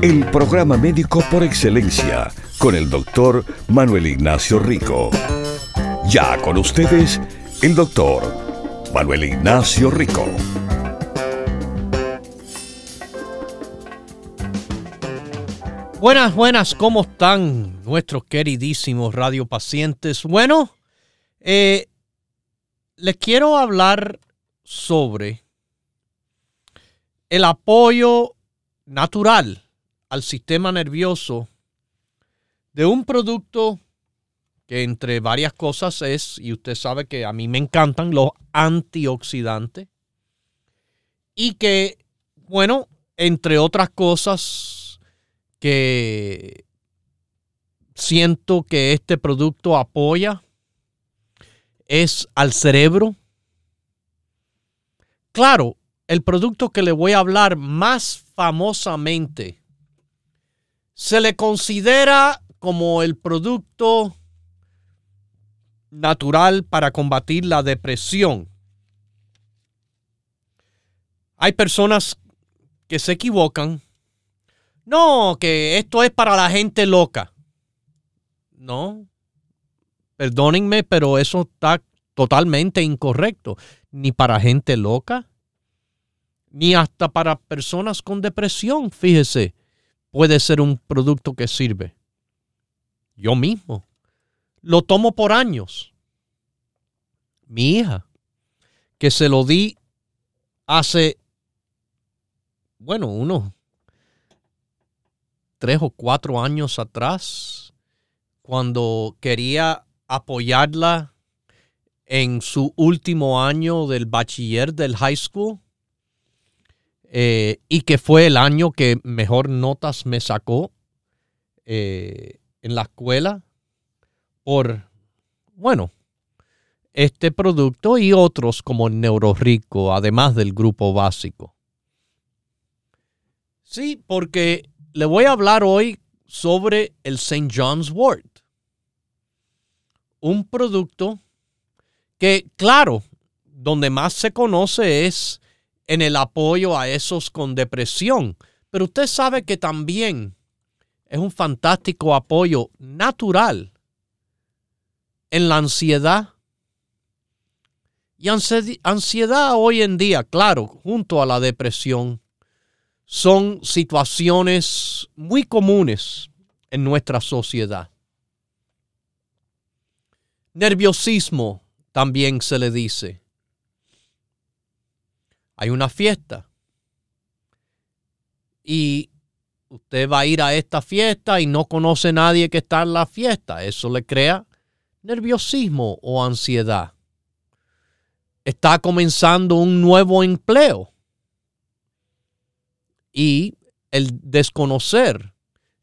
El programa médico por excelencia con el doctor Manuel Ignacio Rico. Ya con ustedes, el doctor Manuel Ignacio Rico. Buenas, buenas, ¿cómo están nuestros queridísimos radiopacientes? Bueno, eh, les quiero hablar sobre el apoyo natural al sistema nervioso de un producto que entre varias cosas es, y usted sabe que a mí me encantan los antioxidantes, y que, bueno, entre otras cosas que siento que este producto apoya es al cerebro. Claro, el producto que le voy a hablar más famosamente se le considera como el producto natural para combatir la depresión. Hay personas que se equivocan. No, que esto es para la gente loca. No, perdónenme, pero eso está totalmente incorrecto. Ni para gente loca, ni hasta para personas con depresión, fíjese, puede ser un producto que sirve yo mismo. Lo tomo por años. Mi hija, que se lo di hace, bueno, unos tres o cuatro años atrás, cuando quería apoyarla en su último año del bachiller del high school eh, y que fue el año que mejor notas me sacó. Eh, en la escuela por, bueno, este producto y otros como Neurorico, además del grupo básico. Sí, porque le voy a hablar hoy sobre el St. John's Wort. Un producto que, claro, donde más se conoce es en el apoyo a esos con depresión. Pero usted sabe que también es un fantástico apoyo natural en la ansiedad. Y ansiedad hoy en día, claro, junto a la depresión, son situaciones muy comunes en nuestra sociedad. Nerviosismo también se le dice. Hay una fiesta y usted va a ir a esta fiesta y no conoce a nadie que está en la fiesta. Eso le crea nerviosismo o ansiedad. Está comenzando un nuevo empleo y el desconocer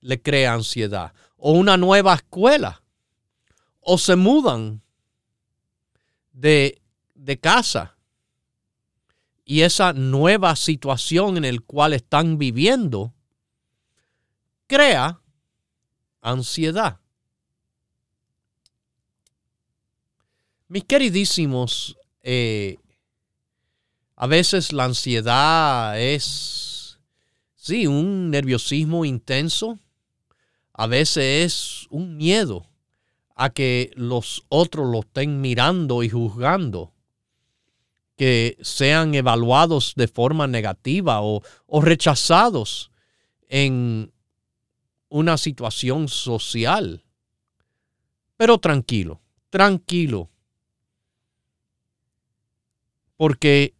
le crea ansiedad. O una nueva escuela. O se mudan de, de casa. Y esa nueva situación en la cual están viviendo crea ansiedad. Mis queridísimos, eh, a veces la ansiedad es, sí, un nerviosismo intenso. A veces es un miedo a que los otros lo estén mirando y juzgando, que sean evaluados de forma negativa o, o rechazados en, una situación social. Pero tranquilo, tranquilo. Porque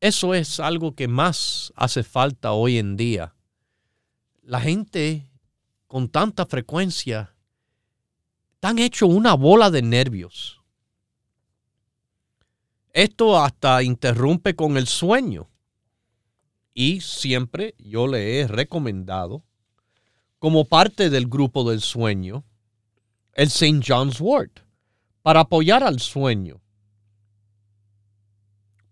eso es algo que más hace falta hoy en día. La gente con tanta frecuencia están hecho una bola de nervios. Esto hasta interrumpe con el sueño. Y siempre yo le he recomendado como parte del grupo del sueño, el St. John's Wort para apoyar al sueño.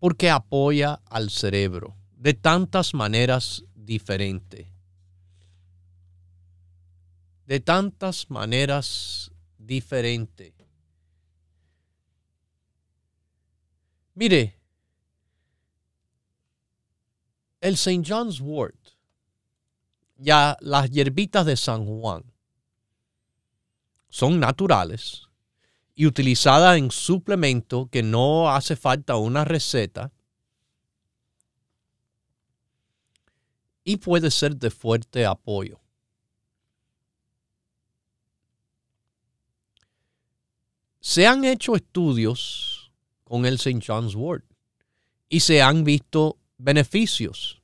Porque apoya al cerebro de tantas maneras diferentes. De tantas maneras diferentes. Mire, el St. John's Wort, ya las hierbitas de San Juan, son naturales y utilizadas en suplemento que no hace falta una receta y puede ser de fuerte apoyo. Se han hecho estudios con el St. John's Wort y se han visto beneficios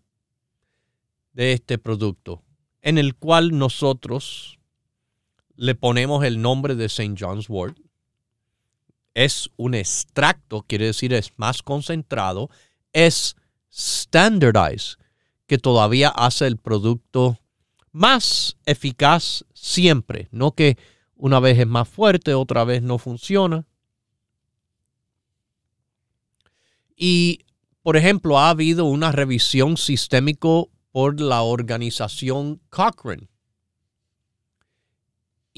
de este producto, en el cual nosotros le ponemos el nombre de St. John's Wort. Es un extracto, quiere decir es más concentrado. Es standardized, que todavía hace el producto más eficaz siempre. No que una vez es más fuerte, otra vez no funciona. Y, por ejemplo, ha habido una revisión sistémico por la organización Cochrane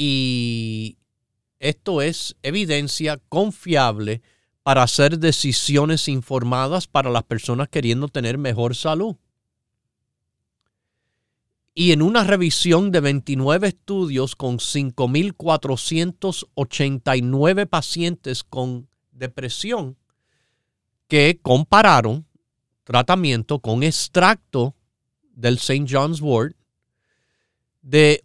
y esto es evidencia confiable para hacer decisiones informadas para las personas queriendo tener mejor salud. Y en una revisión de 29 estudios con 5.489 pacientes con depresión que compararon tratamiento con extracto del St. John's Wort de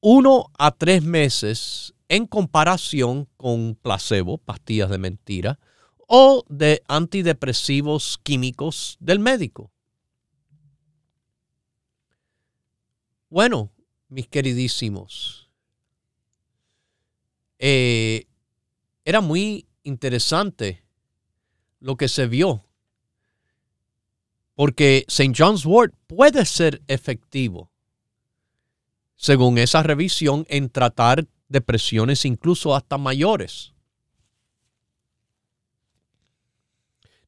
uno a tres meses en comparación con placebo, pastillas de mentira, o de antidepresivos químicos del médico. Bueno, mis queridísimos, eh, era muy interesante lo que se vio, porque St. John's Wort puede ser efectivo según esa revisión, en tratar depresiones incluso hasta mayores.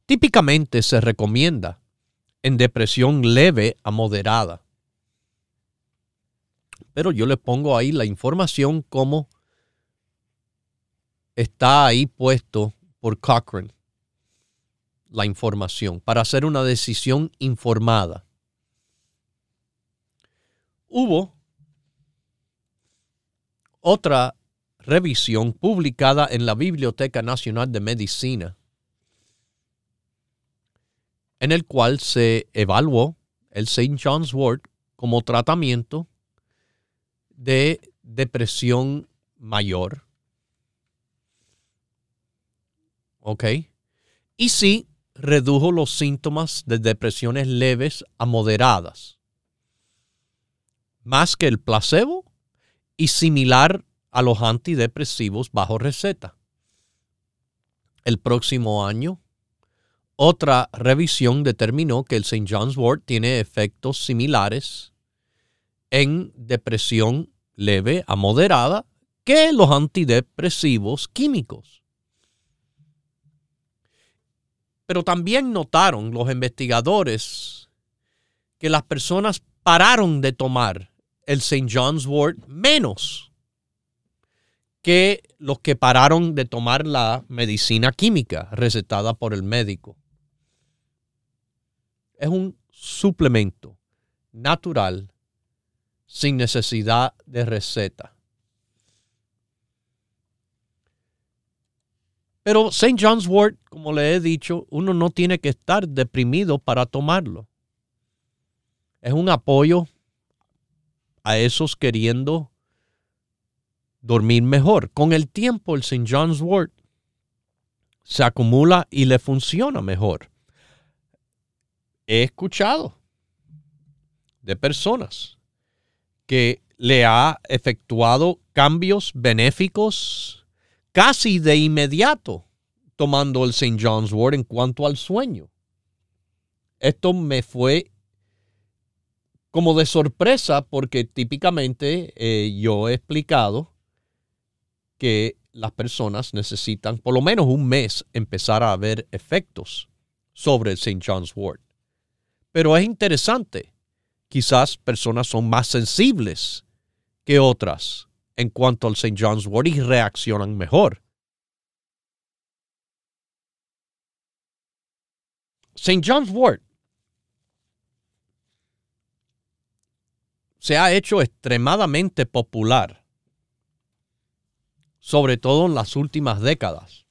Típicamente se recomienda en depresión leve a moderada. Pero yo le pongo ahí la información como está ahí puesto por Cochrane. La información para hacer una decisión informada. Hubo otra revisión publicada en la Biblioteca Nacional de Medicina, en el cual se evaluó el St. John's Wort como tratamiento de depresión mayor. ¿Ok? Y sí redujo los síntomas de depresiones leves a moderadas. Más que el placebo y similar a los antidepresivos bajo receta. El próximo año, otra revisión determinó que el St. John's Wort tiene efectos similares en depresión leve a moderada que los antidepresivos químicos. Pero también notaron los investigadores que las personas pararon de tomar el St. John's Wort menos que los que pararon de tomar la medicina química recetada por el médico. Es un suplemento natural sin necesidad de receta. Pero St. John's Wort, como le he dicho, uno no tiene que estar deprimido para tomarlo. Es un apoyo a esos queriendo dormir mejor. Con el tiempo el St. John's Wort se acumula y le funciona mejor. He escuchado de personas que le ha efectuado cambios benéficos casi de inmediato tomando el St. John's Wort en cuanto al sueño. Esto me fue como de sorpresa porque típicamente eh, yo he explicado que las personas necesitan por lo menos un mes empezar a ver efectos sobre el St. John's Wort. Pero es interesante, quizás personas son más sensibles que otras en cuanto al St. John's Wort y reaccionan mejor. St. John's Wort se ha hecho extremadamente popular, sobre todo en las últimas décadas,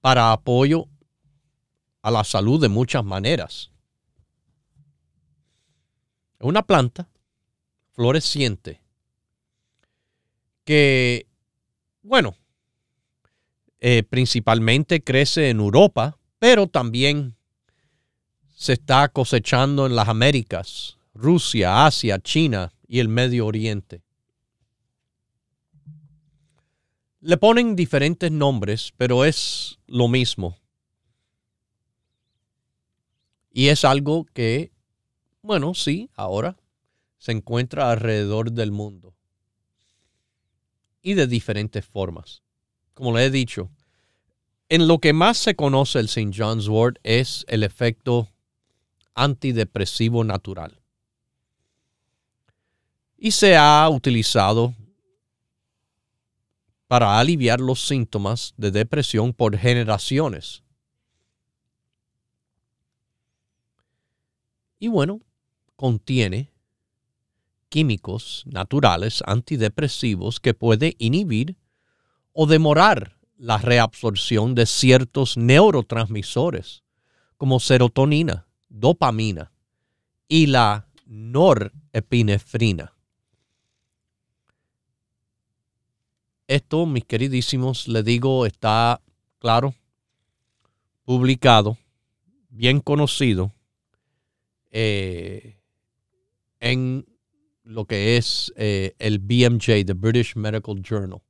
para apoyo a la salud de muchas maneras. Es una planta floreciente que, bueno, eh, principalmente crece en Europa, pero también se está cosechando en las Américas, Rusia, Asia, China y el Medio Oriente. Le ponen diferentes nombres, pero es lo mismo. Y es algo que, bueno, sí, ahora se encuentra alrededor del mundo. Y de diferentes formas. Como le he dicho, en lo que más se conoce el St. John's Wort es el efecto antidepresivo natural. Y se ha utilizado para aliviar los síntomas de depresión por generaciones. Y bueno, contiene químicos naturales antidepresivos que puede inhibir o demorar la reabsorción de ciertos neurotransmisores como serotonina, dopamina y la norepinefrina. Esto, mis queridísimos, le digo, está claro, publicado, bien conocido eh, en lo que es eh, el BMJ, the British Medical Journal.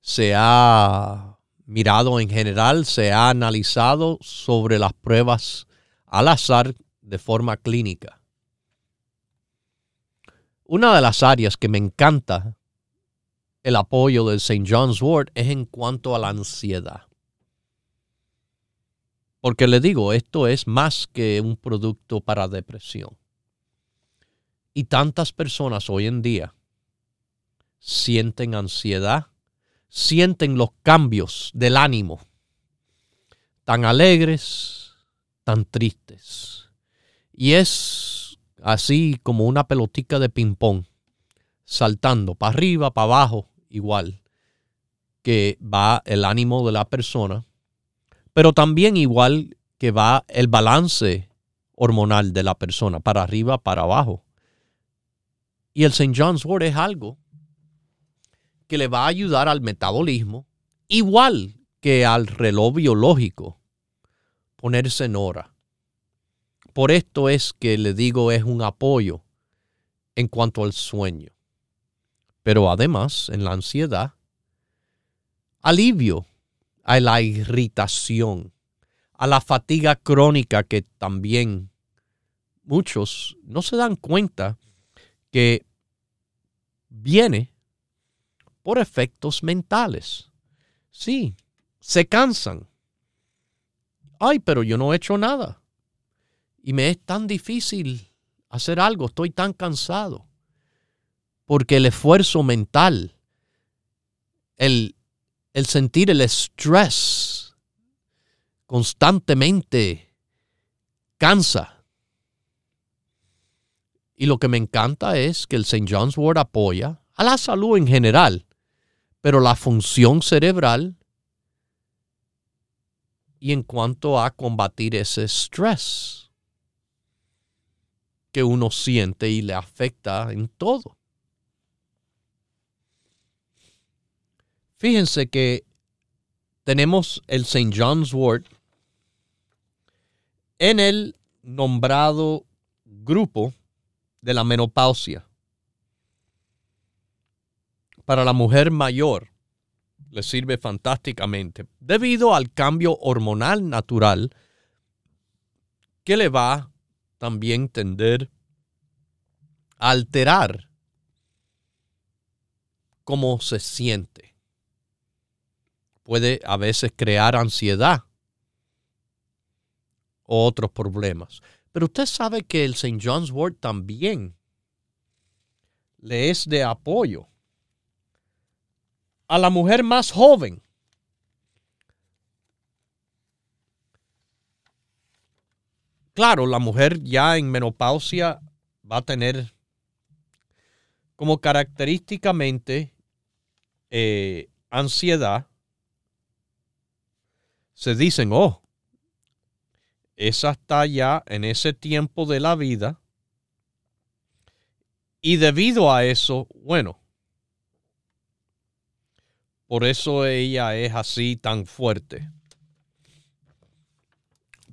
Se ha mirado en general, se ha analizado sobre las pruebas al azar de forma clínica. Una de las áreas que me encanta el apoyo del St. John's Wort es en cuanto a la ansiedad. Porque le digo, esto es más que un producto para depresión. Y tantas personas hoy en día sienten ansiedad, sienten los cambios del ánimo, tan alegres, tan tristes. Y es así como una pelotica de ping-pong, saltando para arriba, para abajo, igual que va el ánimo de la persona, pero también igual que va el balance hormonal de la persona, para arriba, para abajo. Y el St. John's Wort es algo que le va a ayudar al metabolismo, igual que al reloj biológico, ponerse en hora. Por esto es que le digo es un apoyo en cuanto al sueño. Pero además, en la ansiedad, alivio a la irritación, a la fatiga crónica que también muchos no se dan cuenta que viene por efectos mentales. Sí, se cansan. Ay, pero yo no he hecho nada y me es tan difícil hacer algo, estoy tan cansado. Porque el esfuerzo mental, el, el sentir el estrés constantemente cansa. Y lo que me encanta es que el St. John's Wort apoya a la salud en general, pero la función cerebral y en cuanto a combatir ese estrés que uno siente y le afecta en todo. Fíjense que tenemos el St. John's Wort en el nombrado grupo de la menopausia. Para la mujer mayor le sirve fantásticamente debido al cambio hormonal natural que le va también tender a alterar cómo se siente. Puede a veces crear ansiedad o otros problemas. Pero usted sabe que el St. John's Wort también le es de apoyo a la mujer más joven. Claro, la mujer ya en menopausia va a tener como característicamente eh, ansiedad. Se dicen, oh, esa está ya en ese tiempo de la vida. Y debido a eso, bueno, por eso ella es así tan fuerte.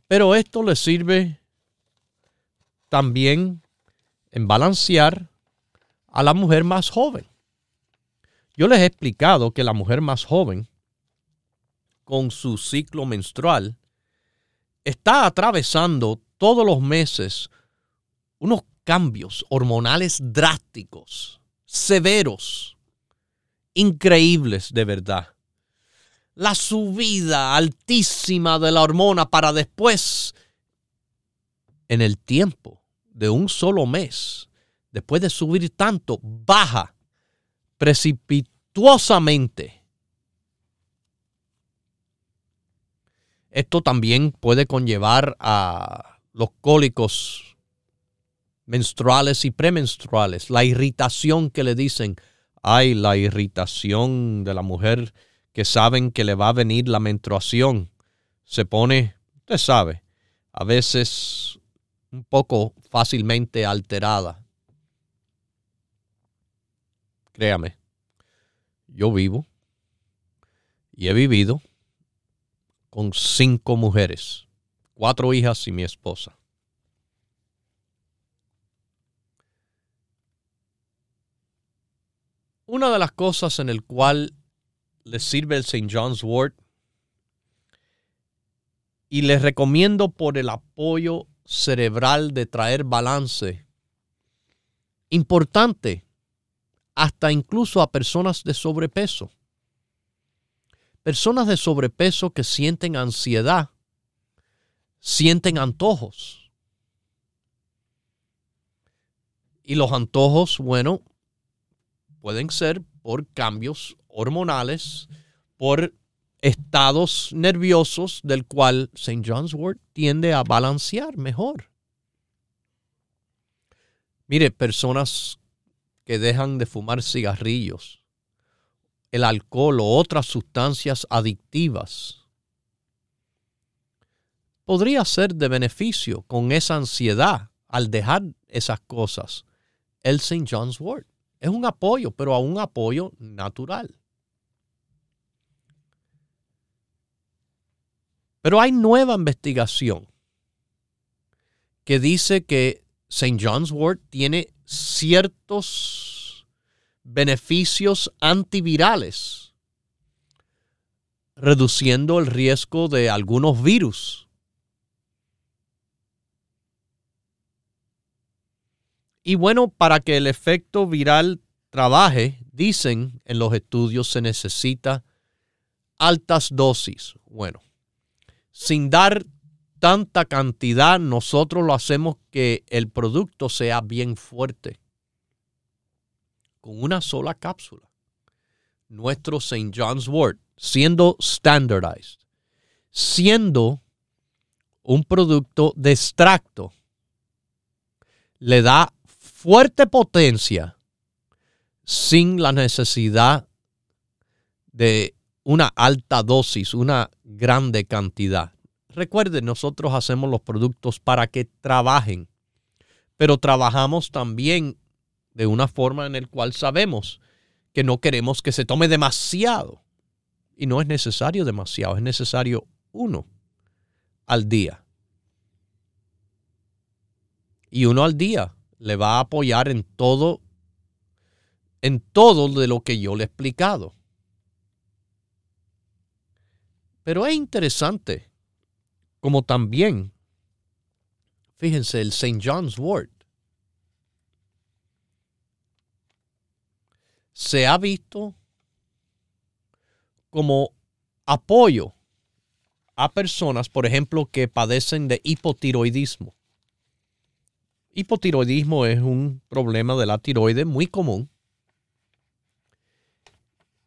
Pero esto le sirve también en balancear a la mujer más joven. Yo les he explicado que la mujer más joven, con su ciclo menstrual, está atravesando todos los meses unos cambios hormonales drásticos, severos, increíbles de verdad. La subida altísima de la hormona para después, en el tiempo de un solo mes, después de subir tanto, baja precipituosamente Esto también puede conllevar a los cólicos menstruales y premenstruales, la irritación que le dicen, ay, la irritación de la mujer que saben que le va a venir la menstruación, se pone, usted sabe, a veces un poco fácilmente alterada. Créame, yo vivo y he vivido con cinco mujeres, cuatro hijas y mi esposa. Una de las cosas en el cual le sirve el St. John's Wort y les recomiendo por el apoyo cerebral de traer balance importante hasta incluso a personas de sobrepeso. Personas de sobrepeso que sienten ansiedad, sienten antojos. Y los antojos, bueno, pueden ser por cambios hormonales, por estados nerviosos del cual St. John's Wort tiende a balancear mejor. Mire, personas que dejan de fumar cigarrillos, el alcohol o otras sustancias adictivas. Podría ser de beneficio con esa ansiedad al dejar esas cosas. El St. John's Wort es un apoyo, pero a un apoyo natural. Pero hay nueva investigación que dice que St. John's Wort tiene ciertos beneficios antivirales, reduciendo el riesgo de algunos virus. Y bueno, para que el efecto viral trabaje, dicen en los estudios se necesita altas dosis. Bueno, sin dar tanta cantidad, nosotros lo hacemos que el producto sea bien fuerte con una sola cápsula. Nuestro St. John's Wort, siendo standardized, siendo un producto de extracto, le da fuerte potencia sin la necesidad de una alta dosis, una grande cantidad. Recuerden, nosotros hacemos los productos para que trabajen, pero trabajamos también de una forma en la cual sabemos que no queremos que se tome demasiado. Y no es necesario demasiado, es necesario uno al día. Y uno al día le va a apoyar en todo, en todo de lo que yo le he explicado. Pero es interesante como también, fíjense, el St. John's Wort se ha visto como apoyo a personas, por ejemplo, que padecen de hipotiroidismo. Hipotiroidismo es un problema de la tiroide muy común.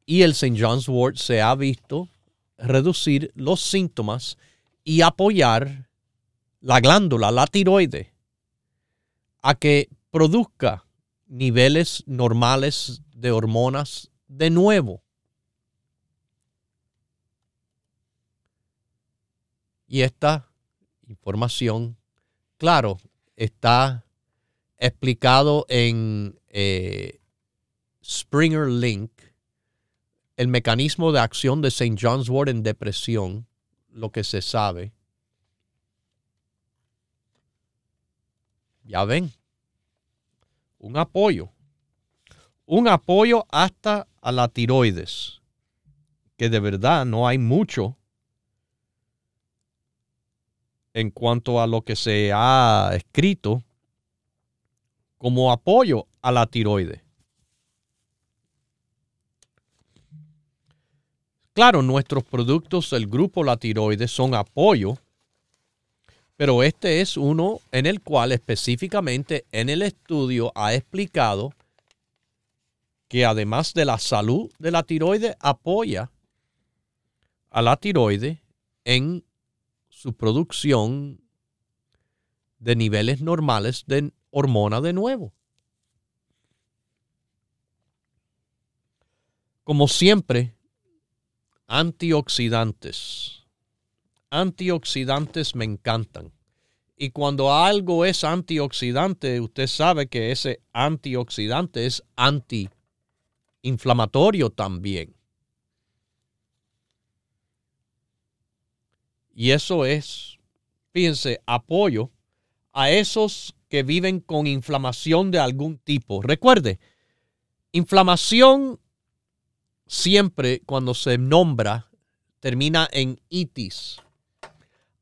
Y el St. John's Wort se ha visto reducir los síntomas y apoyar la glándula, la tiroide, a que produzca niveles normales de hormonas de nuevo. Y esta información, claro, está explicado en eh, Springer Link, el mecanismo de acción de St. John's Wort en depresión, lo que se sabe. Ya ven, un apoyo, un apoyo hasta a la tiroides, que de verdad no hay mucho en cuanto a lo que se ha escrito como apoyo a la tiroides. Claro, nuestros productos del grupo La Tiroides son apoyo, pero este es uno en el cual específicamente en el estudio ha explicado que además de la salud de la tiroides, apoya a la tiroides en su producción de niveles normales de hormona de nuevo. Como siempre, antioxidantes. Antioxidantes me encantan. Y cuando algo es antioxidante, usted sabe que ese antioxidante es antiinflamatorio también. Y eso es, fíjense, apoyo a esos que viven con inflamación de algún tipo. Recuerde, inflamación siempre cuando se nombra termina en itis.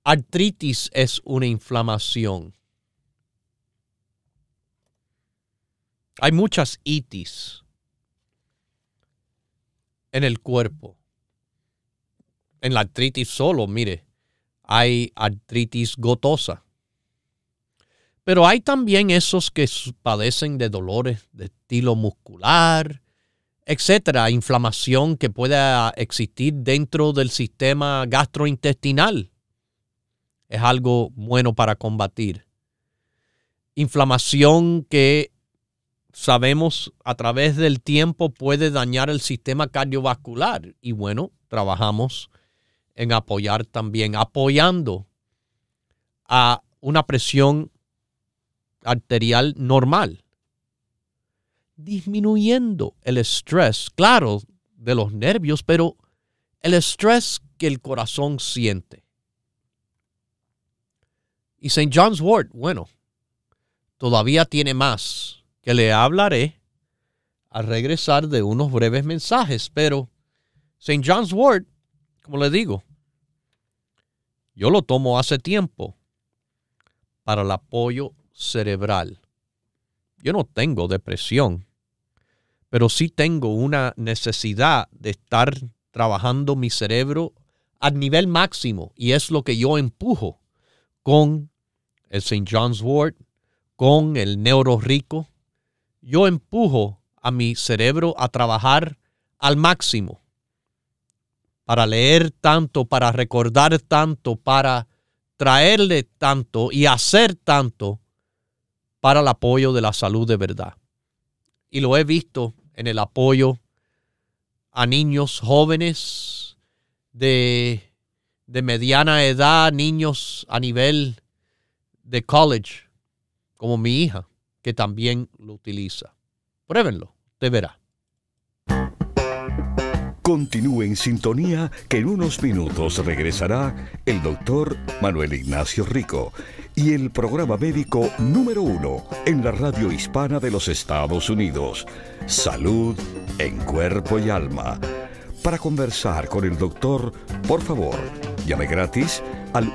Artritis es una inflamación. Hay muchas itis en el cuerpo. En la artritis solo, mire, hay artritis gotosa. Pero hay también esos que padecen de dolores de estilo muscular, etcétera, inflamación que pueda existir dentro del sistema gastrointestinal. Es algo bueno para combatir. Inflamación que sabemos a través del tiempo puede dañar el sistema cardiovascular. Y bueno, trabajamos en apoyar también, apoyando a una presión arterial normal, disminuyendo el estrés, claro, de los nervios, pero el estrés que el corazón siente. Y St. John's Wort, bueno, todavía tiene más que le hablaré al regresar de unos breves mensajes, pero St. John's Wort, como le digo, yo lo tomo hace tiempo para el apoyo cerebral. Yo no tengo depresión, pero sí tengo una necesidad de estar trabajando mi cerebro a nivel máximo y es lo que yo empujo con el St. John's Wort, con el Neuro Rico. Yo empujo a mi cerebro a trabajar al máximo para leer tanto, para recordar tanto, para traerle tanto y hacer tanto para el apoyo de la salud de verdad. Y lo he visto en el apoyo a niños jóvenes de, de mediana edad, niños a nivel de college, como mi hija, que también lo utiliza. Pruébenlo, te verá. Continúe en sintonía que en unos minutos regresará el doctor Manuel Ignacio Rico y el programa médico número uno en la radio hispana de los Estados Unidos, Salud en Cuerpo y Alma. Para conversar con el doctor, por favor, llame gratis al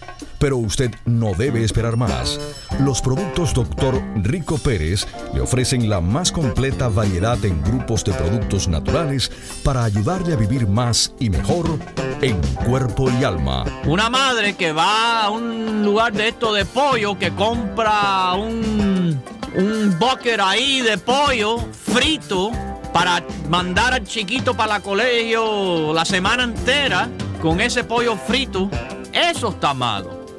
pero usted no debe esperar más. Los productos Dr. Rico Pérez le ofrecen la más completa variedad en grupos de productos naturales para ayudarle a vivir más y mejor en cuerpo y alma. Una madre que va a un lugar de esto de pollo, que compra un, un bucket ahí de pollo frito para mandar al chiquito para el colegio la semana entera con ese pollo frito, eso está malo.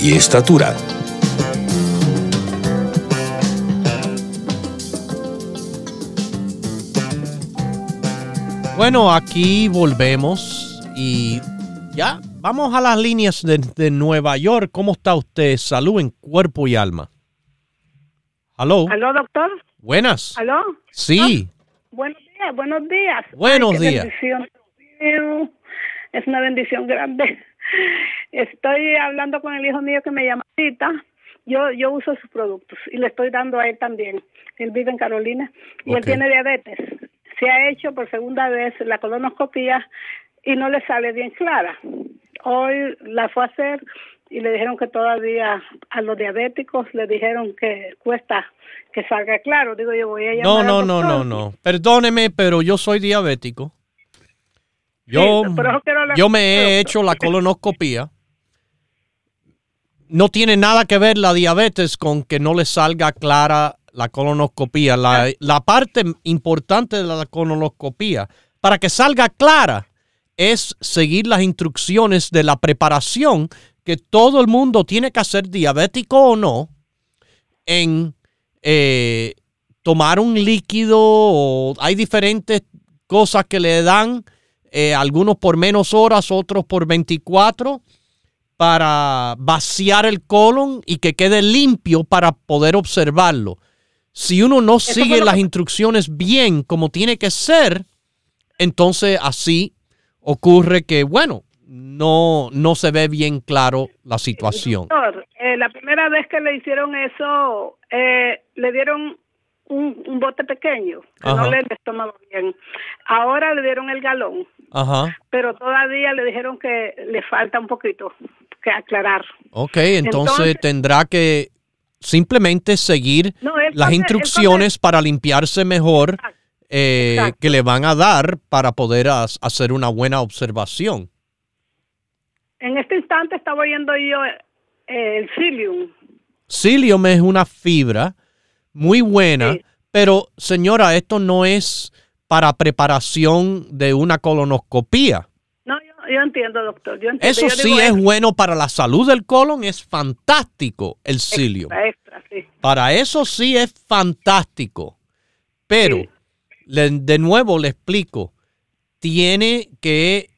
y estatura. Bueno, aquí volvemos y ya vamos a las líneas de, Nueva York. ¿Cómo está usted? Salud en cuerpo y alma. ¿Aló? ¿Aló, doctor? Buenas. ¿Aló? Sí. Ah, buenos días, buenos días. Buenos días. Es una bendición grande. Estoy hablando con el hijo mío que me llama Yo, yo uso sus productos y le estoy dando a él también. Él vive en Carolina y él tiene diabetes se ha hecho por segunda vez la colonoscopia y no le sale bien clara. Hoy la fue a hacer y le dijeron que todavía a los diabéticos le dijeron que cuesta que salga claro. Digo, yo voy a llamar No, no, no, no, no. Perdóneme, pero yo soy diabético. Yo, yo me he hecho la colonoscopia. No tiene nada que ver la diabetes con que no le salga clara la colonoscopía, la, la parte importante de la colonoscopía, para que salga clara, es seguir las instrucciones de la preparación que todo el mundo tiene que hacer, diabético o no, en eh, tomar un líquido o hay diferentes cosas que le dan, eh, algunos por menos horas, otros por 24, para vaciar el colon y que quede limpio para poder observarlo si uno no sigue las instrucciones bien como tiene que ser, entonces así ocurre que, bueno, no, no se ve bien claro la situación. Doctor, eh, la primera vez que le hicieron eso, eh, le dieron un, bote pequeño, que no le estómago bien. Ahora le dieron el galón, Ajá. pero todavía le dijeron que le falta un poquito que aclarar. Ok, entonces tendrá que simplemente seguir las instrucciones para limpiarse mejor eh, que le van a dar para poder hacer una buena observación. En este instante estaba oyendo yo eh, el psyllium. Psyllium es una fibra muy buena, pero señora, esto no es para preparación de una colonoscopía yo entiendo, doctor. Eso sí es bueno para la salud del colon, es fantástico el cilio. Para eso sí es fantástico. Pero, de nuevo le explico, tiene que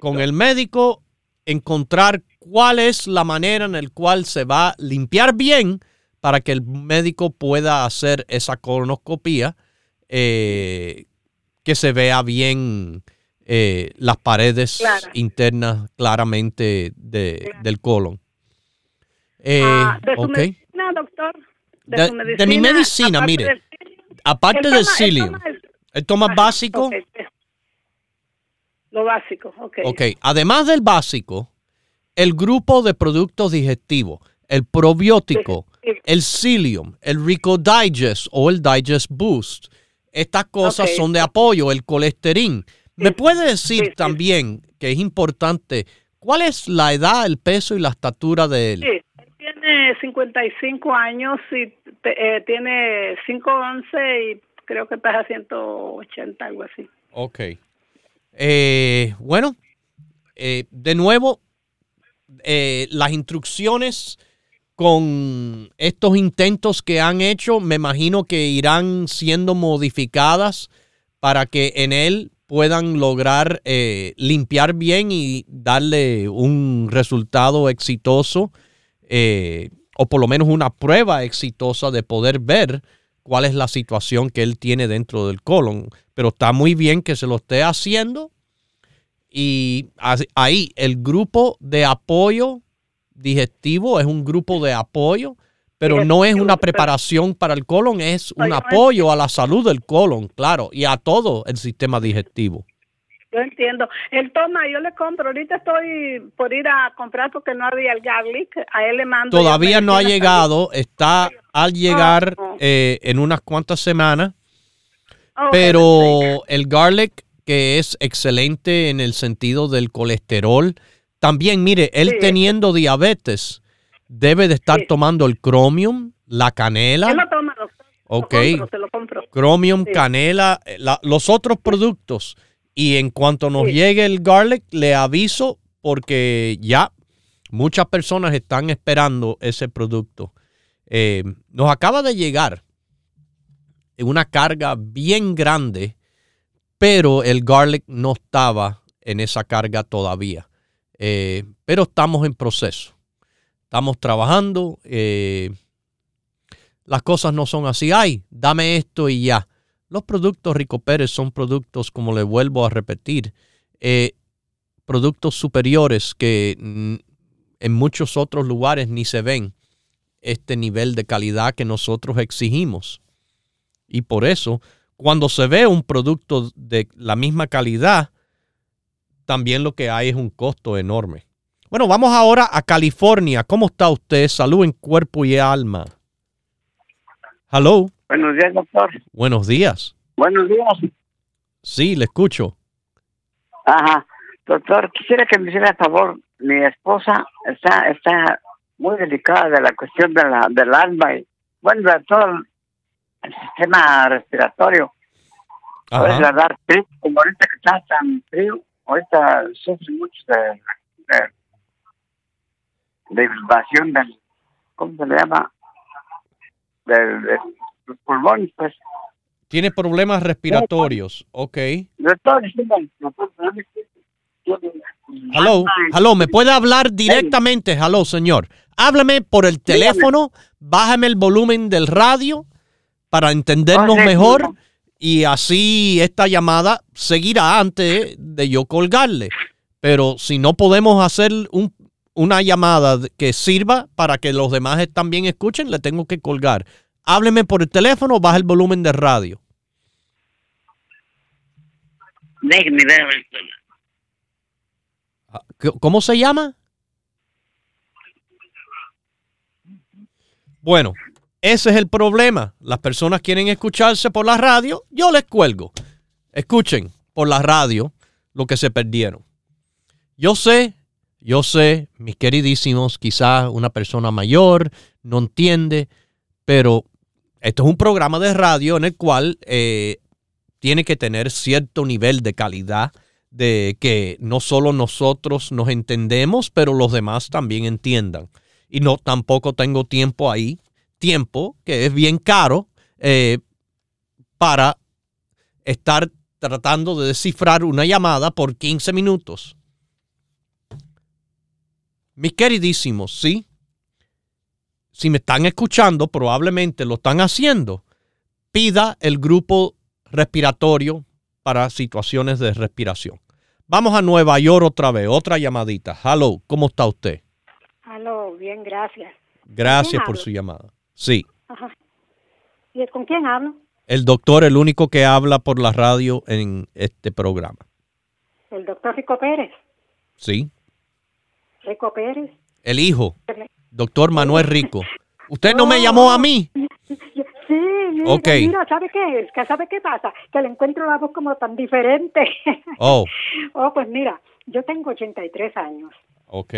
con, el médico encontrar cuál es la manera en la cual se va a limpiar bien para que el médico pueda hacer esa colonoscopía eh, que se vea bien eh, las paredes internas claramente de, del colon. Eh, ah, de su medicina, doctor. De, mi medicina, mire. aparte del psyllium. ¿El toma básico? Lo básico, ok. Ok, además del básico, el grupo de productos digestivos, el probiótico, el psyllium, el Rico Digest o el Digest Boost. Estas cosas son de apoyo, el colesterol ¿Me puede decir también, que es importante, cuál es la edad, el peso y la estatura de él? Sí, tiene 55 años y eh, tiene 5'11 y creo que pesa 180, algo así. Ok. Eh, bueno, eh, de nuevo, las instrucciones con estos intentos que han hecho, me imagino que irán siendo modificadas para que en él puedan lograr eh, limpiar bien y darle un resultado exitoso eh, o por lo menos una prueba exitosa de poder ver cuál es la situación que él tiene dentro del colon. Pero está muy bien que se lo esté haciendo y ahí el grupo de apoyo digestivo es un grupo de apoyo pero no es una preparación para el colon, es un apoyo a la salud del colon, claro, y a todo el sistema digestivo. Yo entiendo. Él toma, yo le compro. Ahorita estoy por ir a comprar porque no había el garlic. A él le mando. Todavía no ha llegado. Está al llegar eh, en unas cuantas semanas. pero el garlic, que es excelente en el sentido del colesterol, También, mire, él teniendo diabetes, debe de estar tomando el Chromium, la canela. Él lo toma, Ok. Lo compro, canela, los otros productos. Y en cuanto nos llegue el garlic, le aviso porque ya muchas personas están esperando ese producto. Eh, nos acaba de llegar una carga bien grande, pero el garlic no estaba en esa carga todavía. Eh, pero estamos en proceso. Estamos trabajando. Eh, las cosas no son así. Ay, dame esto y ya. Los productos Rico Pérez son productos, como le vuelvo a repetir, eh, productos superiores que en muchos otros lugares ni se ven este nivel de calidad que nosotros exigimos. Y por eso, cuando se ve un producto de la misma calidad, también lo que hay es un costo enorme. Bueno, vamos ahora a California. ¿Cómo está usted? Salud en cuerpo y alma. Hello. Buenos días, doctor. Buenos días. Buenos días. Sí, le escucho. Ajá. Doctor, quisiera que me hiciera a favor. Mi esposa está está muy delicada de la cuestión de la, del alma y, bueno, de todo el, sistema respiratorio. Puedes dar frío, como ahorita que está tan frío, ahorita sufre mucho de, de, de del, ¿cómo se le llama? de los pulmones, pues. Tiene problemas respiratorios, ok. Hello, hello, ¿me puede hablar directamente? Hello, señor. Háblame por el teléfono, bájame el volumen del radio para entendernos mejor y así esta llamada seguirá antes de yo colgarle. Pero si no podemos hacer un, una llamada que sirva para que los demás también escuchen, le tengo que colgar. Hábleme por el teléfono o baja el volumen de radio. Déjeme ver. Ah, ¿Cómo se llama? Bueno, ese es el problema. Las personas quieren escucharse por la radio, yo les cuelgo. Escuchen por la radio lo que se perdieron. Yo sé, yo sé, mis queridísimos, quizás una persona mayor no entiende, pero esto es un programa de radio en el cual eh, tiene que tener cierto nivel de calidad de que no solo nosotros nos entendemos, pero los demás también entiendan. Y no tampoco tengo tiempo ahí, tiempo que es bien caro eh, para estar tratando de descifrar una llamada por 15 minutos. Mis queridísimos, sí, si me están escuchando, probablemente lo están haciendo, pida el grupo respiratorio para situaciones de respiración. Vamos a Nueva York otra vez, otra llamadita. Hello, ¿cómo está usted? Hello, bien, gracias. Gracias por su llamada. Sí. ¿Y con quién hablo? El doctor, el único que habla por la radio en este programa. ¿El doctor Rico Pérez? Sí. ¿Rico Pérez? El hijo. Doctor Manuel Rico. ¿Usted no me llamó a mí? Sí, mira, ¿sabe qué es? ¿Sabe qué pasa? Que le encuentro la voz como tan diferente. Oh. oh, pues mira, yo tengo 83 años. Ok.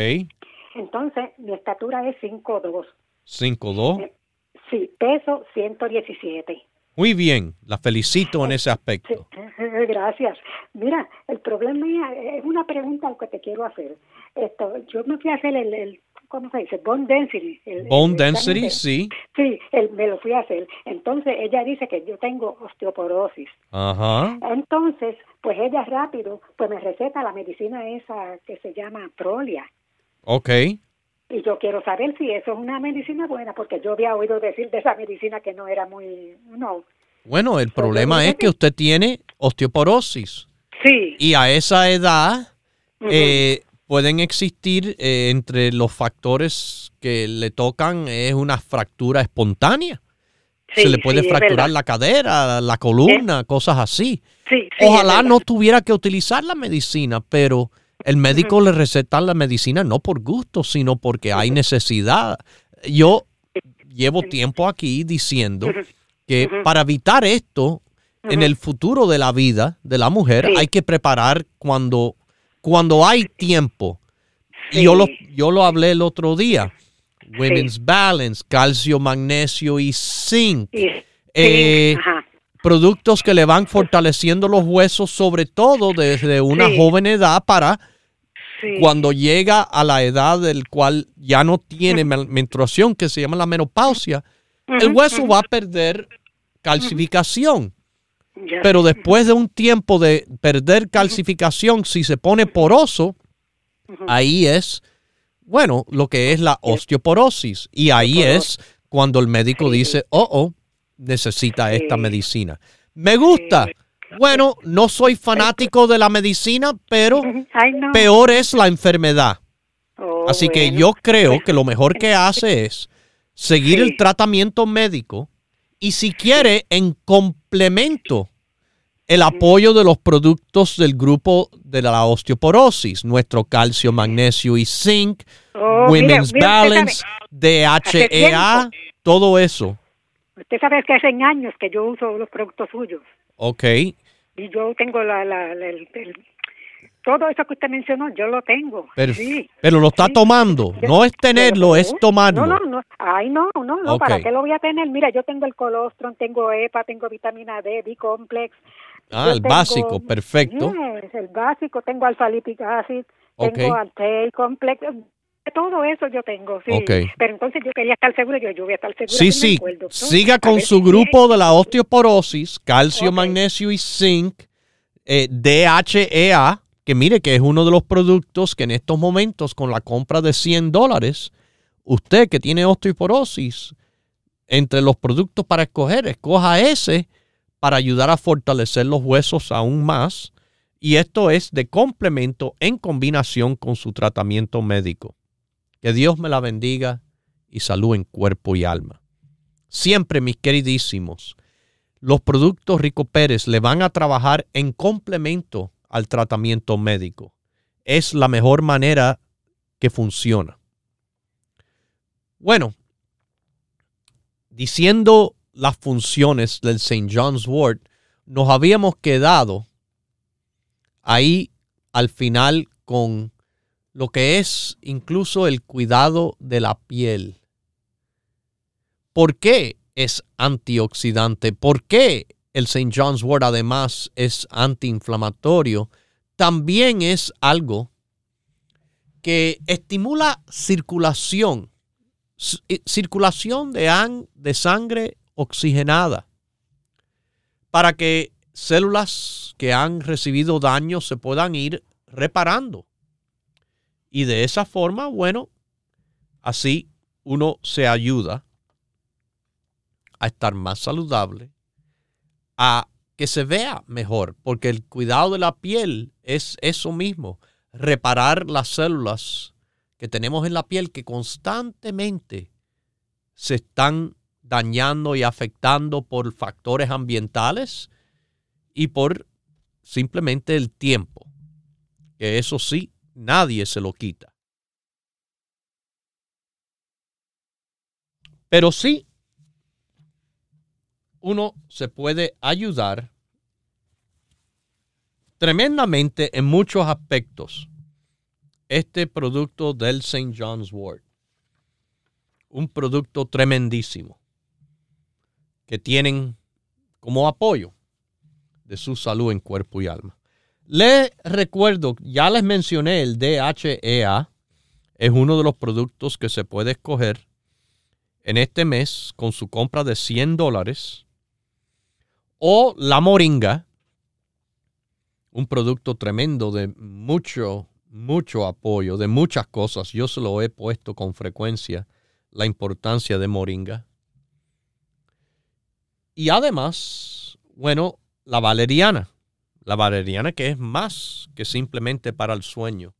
Entonces, mi estatura es 5'2". ¿5'2"? Eh, sí, peso 117. Muy bien, la felicito en ese aspecto. Gracias. Mira, el problema es una pregunta que te quiero hacer. Esto, yo me fui a hacer el ¿cómo se dice? Bone density. Bone density, sí. Sí, me lo fui a hacer. Entonces ella dice que yo tengo osteoporosis. Ajá. Entonces, pues ella rápido, pues me receta la medicina esa que se llama Prolia. Ok. Y yo quiero saber si eso es una medicina buena, porque yo había oído decir de esa medicina que no era muy, no. Bueno, el problema es que usted tiene osteoporosis. Sí. Y a esa edad, eh, pueden existir eh, entre los factores que le tocan es una fractura espontánea. Se le puede fracturar la cadera, la columna, cosas así. Ojalá no tuviera que utilizar la medicina, pero el médico le receta la medicina no por gusto, sino porque hay necesidad. Yo llevo tiempo aquí diciendo que para evitar esto, en el futuro de la vida de la mujer hay que preparar cuando cuando hay tiempo. Y yo lo, yo lo hablé el otro día. Women's Balance, calcio, magnesio y zinc. Eh, productos que le van fortaleciendo los huesos, sobre todo desde una joven edad para cuando llega a la edad del cual ya no tiene menstruación, que se llama la menopausia, el hueso va a perder calcificación. Pero después de un tiempo de perder calcificación, si se pone poroso, ahí es, bueno, lo que es la osteoporosis. Y ahí es cuando el médico dice, oh, oh, necesita esta medicina. Me gusta. Bueno, no soy fanático de la medicina, pero peor es la enfermedad. Oh, Así que yo creo que lo mejor que hace es seguir el tratamiento médico y si quiere, en complemento, el apoyo de los productos del grupo de la osteoporosis, nuestro calcio, magnesio y zinc, oh, Women's Balance, DHEA, todo eso. Usted sabe que hace años que yo uso los productos suyos. Ok. Y yo tengo la, el, todo eso que usted mencionó, yo lo tengo. Pero, pero lo está tomando. No es tenerlo, es tomarlo. No, no, no. Ay, no, no, no. ¿Para qué lo voy a tener? Mira, yo tengo el colostrum, tengo EPA, tengo vitamina D, B-complex. Ah, el básico, perfecto. el básico. Tengo alfa lipic acid, tengo Altei complex. Todo eso yo tengo, sí. Pero entonces yo quería estar seguro, yo, yo voy a estar seguro. Sí, sí. Siga con su grupo de la osteoporosis, calcio, magnesio y zinc, eh, DHEA que mire que es uno de los productos que en estos momentos con la compra de 100 dólares, usted que tiene osteoporosis, entre los productos para escoger, escoja ese para ayudar a fortalecer los huesos aún más. Y esto es de complemento en combinación con su tratamiento médico. Que Dios me la bendiga y salud en cuerpo y alma. Siempre, mis queridísimos, los productos Rico Pérez le van a trabajar en complemento al tratamiento médico. Es la mejor manera que funciona. Bueno, diciendo las funciones del St. John's Wort, nos habíamos quedado ahí al final con lo que es incluso el cuidado de la piel. ¿Por qué es antioxidante? ¿Por qué el St. John's Wort además es antiinflamatorio, también es algo que estimula circulación, eh, circulación de, de sangre oxigenada, para que células que han recibido daño se puedan ir reparando. Y de esa forma, bueno, así uno se ayuda a estar más saludable a que se vea mejor, porque el cuidado de la piel es eso mismo, reparar las células que tenemos en la piel que constantemente se están dañando y afectando por factores ambientales y por simplemente el tiempo, que eso sí, nadie se lo quita. Pero sí, uno se puede ayudar tremendamente en muchos aspectos este producto del St. John's Wort. Un producto tremendísimo que tienen como apoyo de su salud en cuerpo y alma. Les recuerdo, ya les mencioné el DHEA, es uno de los productos que se puede escoger en este mes con su compra de 100 dólares o la moringa, un producto tremendo de mucho, mucho apoyo, de muchas cosas. Yo se lo he puesto con frecuencia, la importancia de moringa. Y además, bueno, la valeriana. La valeriana que es más que simplemente para el sueño.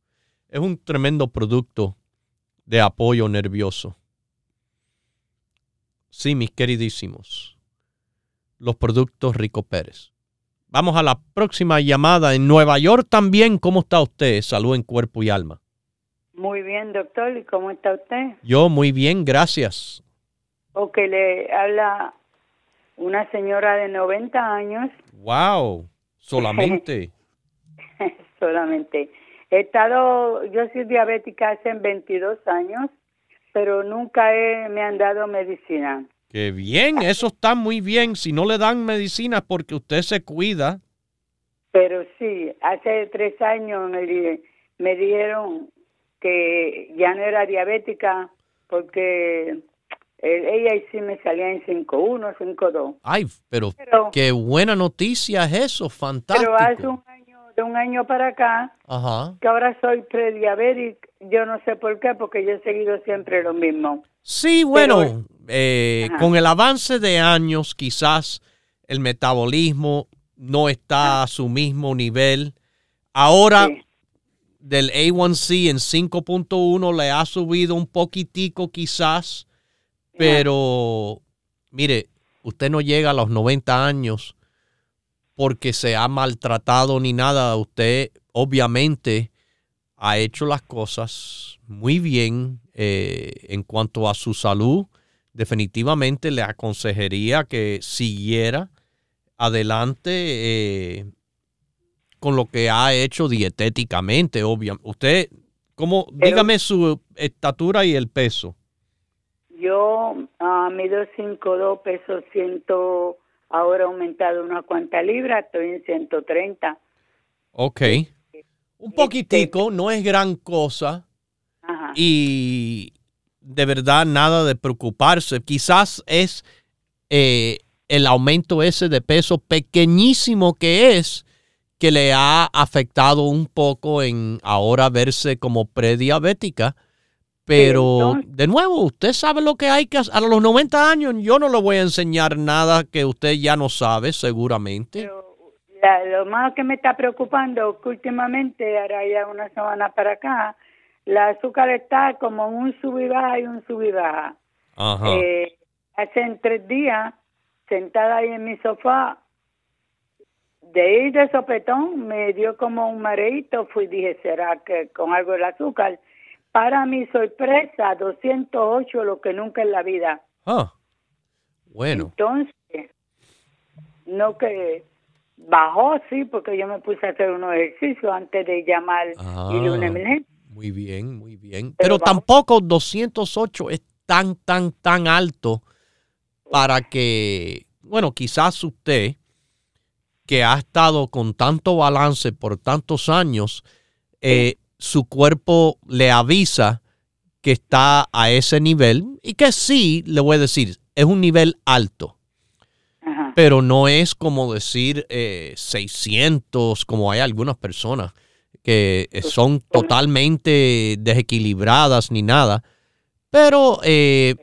Es un tremendo producto de apoyo nervioso. Sí, mis queridísimos los productos Rico Pérez. Vamos a la próxima llamada en Nueva York también. ¿Cómo está usted? Salud en cuerpo y alma. Muy bien, doctor. ¿Y cómo está usted? Yo muy bien, gracias. Ok, le habla una señora de 90 años. ¡Wow! Solamente. Solamente. He estado, yo soy diabética hace 22 años, pero nunca me han dado medicina. Qué bien, eso está muy bien. Si no le dan medicina porque usted se cuida. Pero sí, hace tres años me, me dijeron que ya no era diabética porque ella sí me salía en 5-1, 5-2. Ay, pero, qué buena noticia es eso, fantástico. Pero hace un año, de un año para acá, que ahora soy prediabética, yo no sé por qué, porque yo he seguido siempre lo mismo. Sí, bueno, eh, con el avance de años, quizás el metabolismo no está a su mismo nivel. Ahora, del A1C en 5.1 le ha subido un poquitico quizás pero, mire, usted no llega a los 90 años porque se ha maltratado ni nada. Usted obviamente ha hecho las cosas muy bien eh, en cuanto a su salud. Definitivamente le aconsejaría que siguiera adelante eh, con lo que ha hecho dietéticamente, obviamente. Usted, ¿cómo? dígame su estatura y el peso. Yo uh, mido 5'2, peso 100, ahora aumentado una cuanta libra, estoy en 130. Ok. Un poquitico, no es gran cosa. Ajá. Y de verdad nada de preocuparse. Quizás es eh, el aumento ese de peso pequeñísimo que es que le ha afectado un poco en ahora verse como prediabética pero de nuevo, usted sabe lo que hay que hacer. A los 90 años yo no le voy a enseñar nada que usted ya no sabe, seguramente. lo más que me está preocupando que últimamente, ahora ya una semana para acá, la azúcar está como un sub y baja y un sub y baja. Eh, hace tres días, sentada ahí en mi sofá, de ir de sopetón, me dio como un mareito, fui dije, ¿será que con algo del azúcar? Para mi sorpresa, 208, lo que nunca en la vida. Ah, bueno. Entonces, no que bajó, sí, porque yo me puse a hacer unos ejercicios antes de llamar ah, y una emergencia. Muy bien, muy bien. Pero, tampoco 208 es tan, tan, tan alto para que, bueno, quizás usted, que ha estado con tanto balance por tantos años, eh, su cuerpo le avisa que está a ese nivel y que sí, le voy a decir, es un nivel alto. Pero no es como decir 600, eh, como hay algunas personas que son totalmente desequilibradas ni nada. Pero eh,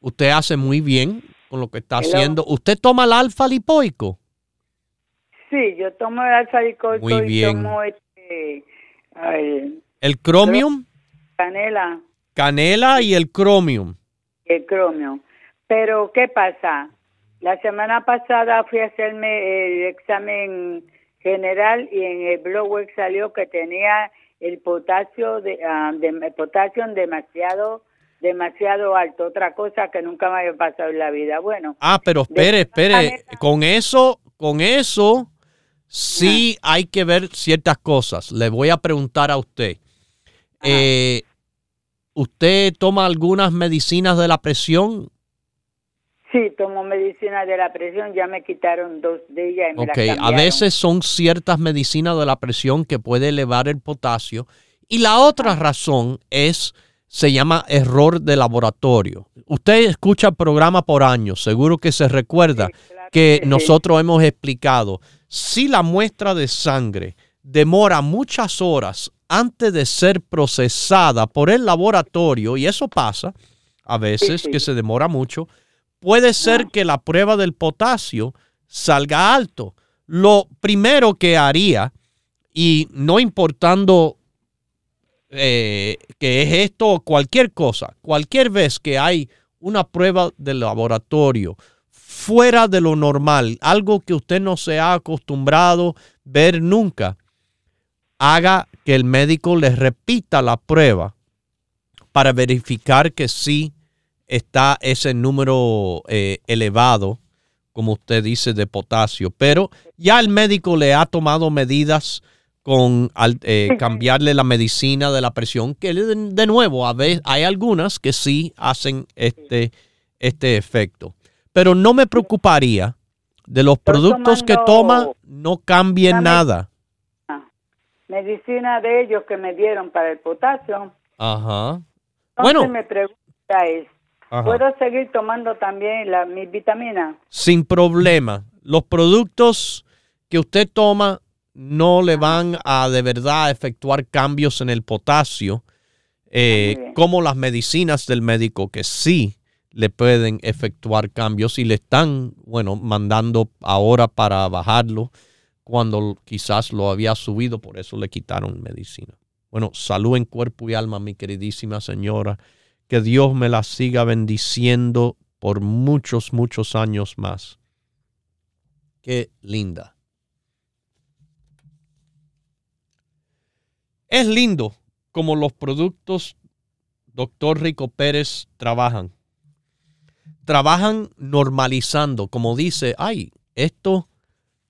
usted hace muy bien con lo que está haciendo. ¿Usted toma el alfa lipoico? Sí, yo tomo el alfa lipoico muy bien. y tomo este, ¿El Chromium? Canela. Canela y el Chromium. El Chromium. Pero, ¿qué pasa? La semana pasada fui a hacerme el examen general y en el blood salió que tenía el potasio de, ah, potasio demasiado demasiado alto, otra cosa que nunca me había pasado en la vida. Bueno. Ah, pero espere, espere, con eso, con eso sí hay que ver ciertas cosas. Le voy a preguntar a usted. Eh, ¿Usted toma algunas medicinas de la presión? Sí, tomo medicinas de la presión, ya me quitaron dos de ellas. Y me ok, a veces son ciertas medicinas de la presión que puede elevar el potasio. Y la otra razón es, se llama error de laboratorio. Usted escucha el programa por años, seguro que se recuerda que nosotros hemos explicado si la muestra de sangre demora muchas horas antes de ser procesada por el laboratorio, y eso pasa a veces que se demora mucho, puede ser que la prueba del potasio salga alto. Lo primero que haría, y no importando eh, que es esto o cualquier cosa, cualquier vez que hay una prueba del laboratorio fuera de lo normal, algo que usted no se ha acostumbrado ver nunca, haga que el médico le repita la prueba para verificar que sí está ese número eh, elevado, como usted dice, de potasio. Pero ya el médico le ha tomado medidas con eh, cambiarle la medicina de la presión, que de, nuevo, a veces hay algunas que sí hacen este, este efecto. Pero no me preocuparía de los productos que toma, no cambien nada. Medicina de ellos que me dieron para el potasio. Ajá. bueno. me pregunta es, ¿puedo seguir tomando también la, mis vitaminas? Sin problema. Los productos que usted toma no le van a de verdad efectuar cambios en el potasio, eh, como las medicinas del médico que sí le pueden efectuar cambios y le están, bueno, mandando ahora para bajarlo cuando quizás lo había subido, por eso le quitaron medicina. Bueno, salud en cuerpo y alma, mi queridísima señora. Que Dios me la siga bendiciendo por muchos, muchos años más. Qué linda. Es lindo como los productos Doctor Rico Pérez trabajan. Trabajan normalizando, como dice, ay, esto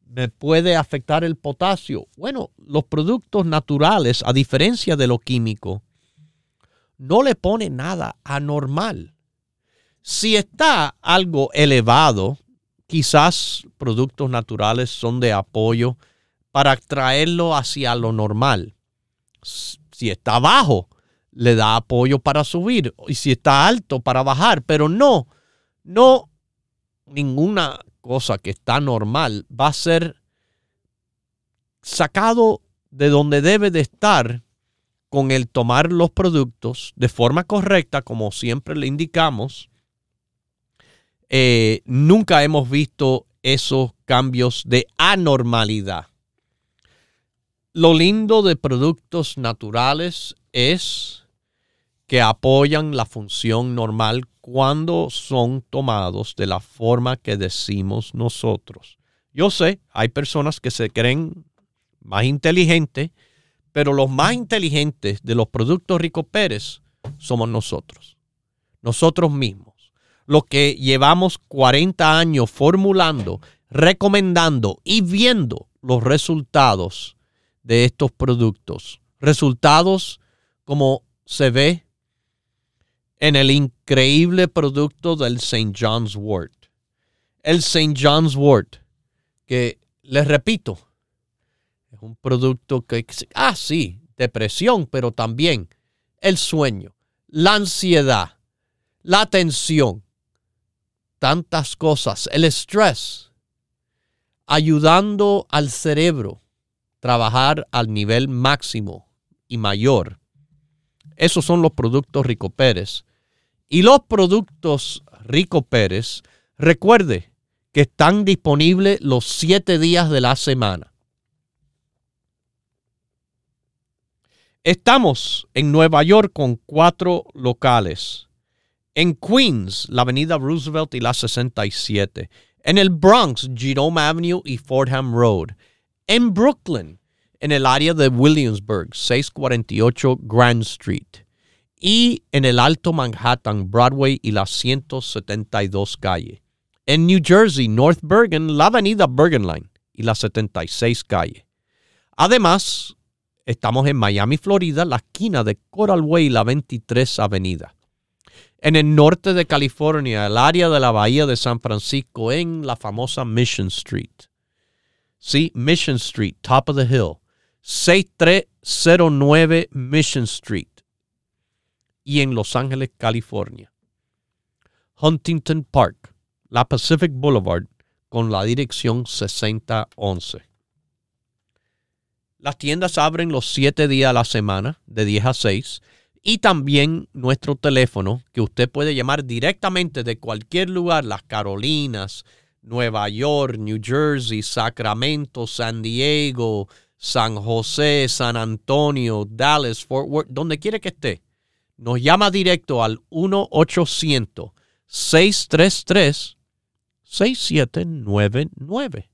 me puede afectar el potasio. Bueno, los productos naturales, a diferencia de lo químico, no le pone nada anormal. Si está algo elevado, quizás productos naturales son de apoyo para traerlo hacia lo normal si está bajo, le da apoyo para subir. Y si está alto, para bajar. Pero no, no ninguna cosa que está normal va a ser sacado de donde debe de estar con el tomar los productos de forma correcta, como siempre le indicamos. Eh, nunca hemos visto esos cambios de anormalidad. Lo lindo de productos naturales es que apoyan la función normal cuando son tomados de la forma que decimos nosotros. Yo sé, hay personas que se creen más inteligentes, pero los más inteligentes de los productos Rico Pérez somos nosotros, nosotros mismos, los que llevamos 40 años formulando, recomendando y viendo los resultados de estos productos. Resultados como se ve en el increíble producto del St. John's Wort. El St. John's Wort, que les repito, es un producto que, ah, sí, depresión, pero también el sueño, la ansiedad, la tensión, tantas cosas, el estrés, ayudando al cerebro trabajar al nivel máximo y mayor. Esos son los productos Rico Pérez. Y los productos Rico Pérez, recuerde que están disponibles los siete días de la semana. Estamos en Nueva York con cuatro locales. En Queens, la avenida Roosevelt y la 67. En el Bronx, Jerome Avenue y Fordham Road en Brooklyn, en el área de Williamsburg, 648 Grand Street, y en el Alto Manhattan, Broadway y la 172 calle. En New Jersey, North Bergen, la avenida Bergen Line y la 76 calle. Además, estamos en Miami, Florida, la esquina de Coral Way y la 23 avenida. En el norte de California, el área de la bahía de San Francisco, en la famosa Mission Street. Sí, Mission Street, top of the hill. 6309 Mission Street. Y en Los Ángeles, California. Huntington Park, la Pacific Boulevard, con la dirección 6011. Las tiendas abren los siete días a la semana, de 10 a 6, y también nuestro teléfono, que usted puede llamar directamente de cualquier lugar, las Carolinas, Nueva York, New Jersey, Sacramento, San Diego, San José, San Antonio, Dallas, Fort Worth, donde quiere que esté. Nos llama directo al 1-800-633-6799.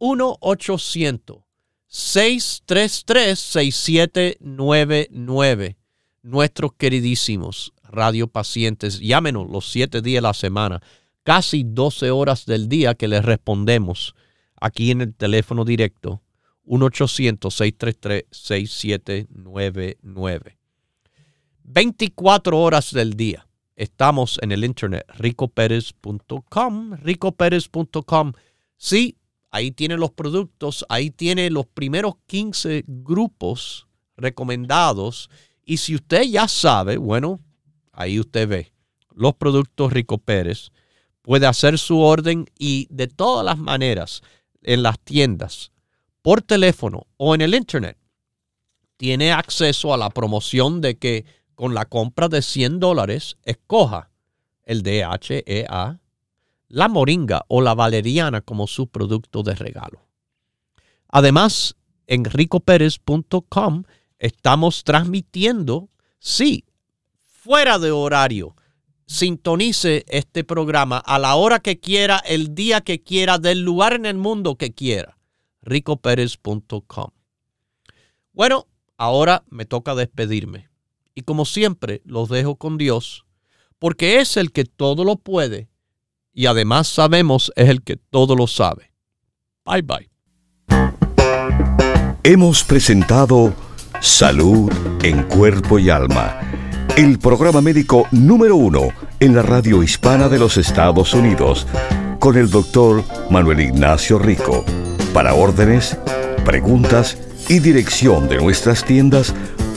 1-800-633-6799. Nuestros queridísimos radiopacientes, llámenos los siete días de la semana casi 12 horas del día que les respondemos aquí en el teléfono directo 1-800-633-6799. 24 horas del día. Estamos en el internet, ricoperez.com, ricoperez.com. Sí, ahí tiene los productos, ahí tiene los primeros 15 grupos recomendados. Y si usted ya sabe, bueno, ahí usted ve los productos Rico Pérez. Puede hacer su orden y de todas las maneras en las tiendas, por teléfono o en el internet, tiene acceso a la promoción de que con la compra de 100 dólares escoja el DHEA, la moringa o la valeriana como su producto de regalo. Además, en ricoperez.com estamos transmitiendo, sí, fuera de horario. Sintonice este programa a la hora que quiera, el día que quiera, del lugar en el mundo que quiera. ricoperez.com. Bueno, ahora me toca despedirme. Y como siempre, los dejo con Dios, porque es el que todo lo puede y además sabemos es el que todo lo sabe. Bye bye. Hemos presentado Salud en Cuerpo y Alma, el programa médico número uno en la radio hispana de los Estados Unidos, con el doctor Manuel Ignacio Rico. Para órdenes, preguntas y dirección de nuestras tiendas,